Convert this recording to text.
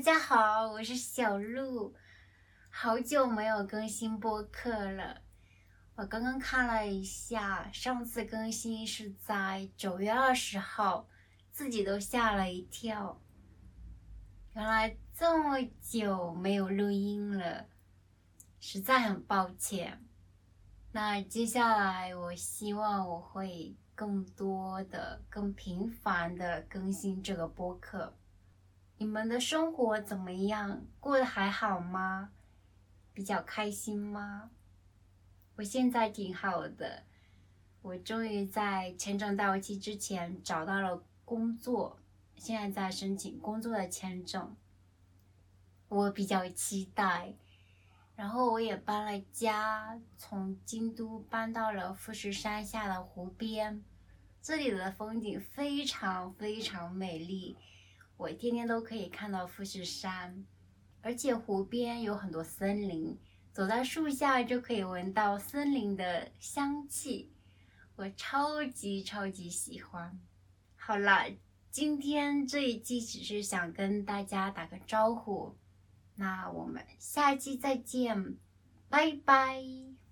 大家好，我是小鹿，好久没有更新播客了。我刚刚看了一下，上次更新是在九月二十号，自己都吓了一跳。原来这么久没有录音了，实在很抱歉。那接下来，我希望我会更多的、更频繁的更新这个播客。你们的生活怎么样？过得还好吗？比较开心吗？我现在挺好的，我终于在签证到期之前找到了工作，现在在申请工作的签证，我比较期待。然后我也搬了家，从京都搬到了富士山下的湖边，这里的风景非常非常美丽，我天天都可以看到富士山，而且湖边有很多森林。走在树下就可以闻到森林的香气，我超级超级喜欢。好了，今天这一期只是想跟大家打个招呼，那我们下期再见，拜拜。